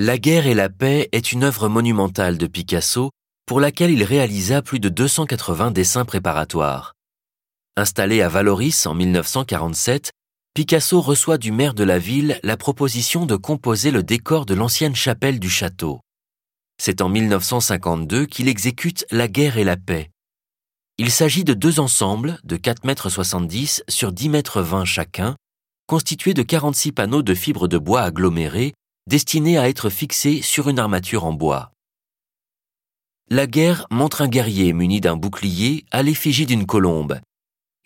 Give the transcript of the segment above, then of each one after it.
La guerre et la paix est une œuvre monumentale de Picasso pour laquelle il réalisa plus de 280 dessins préparatoires. Installé à Valoris en 1947, Picasso reçoit du maire de la ville la proposition de composer le décor de l'ancienne chapelle du château. C'est en 1952 qu'il exécute La guerre et la paix. Il s'agit de deux ensembles de 4,70 m sur 10,20 m chacun, constitués de 46 panneaux de fibres de bois agglomérés destinés à être fixés sur une armature en bois. La guerre montre un guerrier muni d'un bouclier à l'effigie d'une colombe.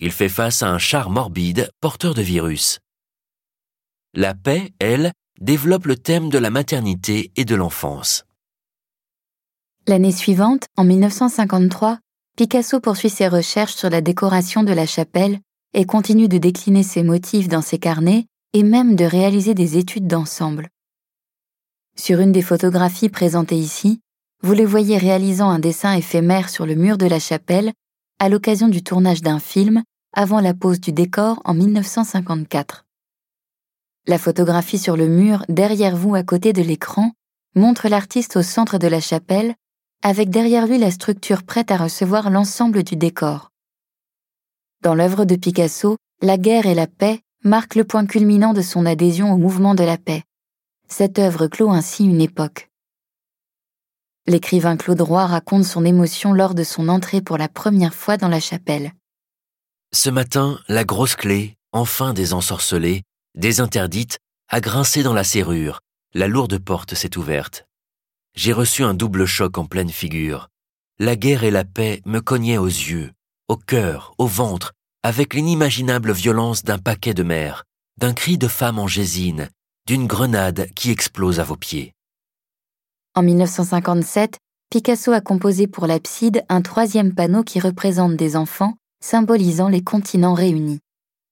Il fait face à un char morbide porteur de virus. La paix, elle, développe le thème de la maternité et de l'enfance. L'année suivante, en 1953, Picasso poursuit ses recherches sur la décoration de la chapelle et continue de décliner ses motifs dans ses carnets et même de réaliser des études d'ensemble. Sur une des photographies présentées ici, vous les voyez réalisant un dessin éphémère sur le mur de la chapelle à l'occasion du tournage d'un film avant la pose du décor en 1954. La photographie sur le mur derrière vous à côté de l'écran montre l'artiste au centre de la chapelle avec derrière lui la structure prête à recevoir l'ensemble du décor. Dans l'œuvre de Picasso, la guerre et la paix marquent le point culminant de son adhésion au mouvement de la paix. Cette œuvre clôt ainsi une époque. L'écrivain Claude Roy raconte son émotion lors de son entrée pour la première fois dans la chapelle. Ce matin, la grosse clé, enfin désensorcelée, désinterdite, a grincé dans la serrure. La lourde porte s'est ouverte. J'ai reçu un double choc en pleine figure. La guerre et la paix me cognaient aux yeux, au cœur, au ventre, avec l'inimaginable violence d'un paquet de mer, d'un cri de femme en gésine, d'une grenade qui explose à vos pieds. En 1957, Picasso a composé pour l'abside un troisième panneau qui représente des enfants, symbolisant les continents réunis.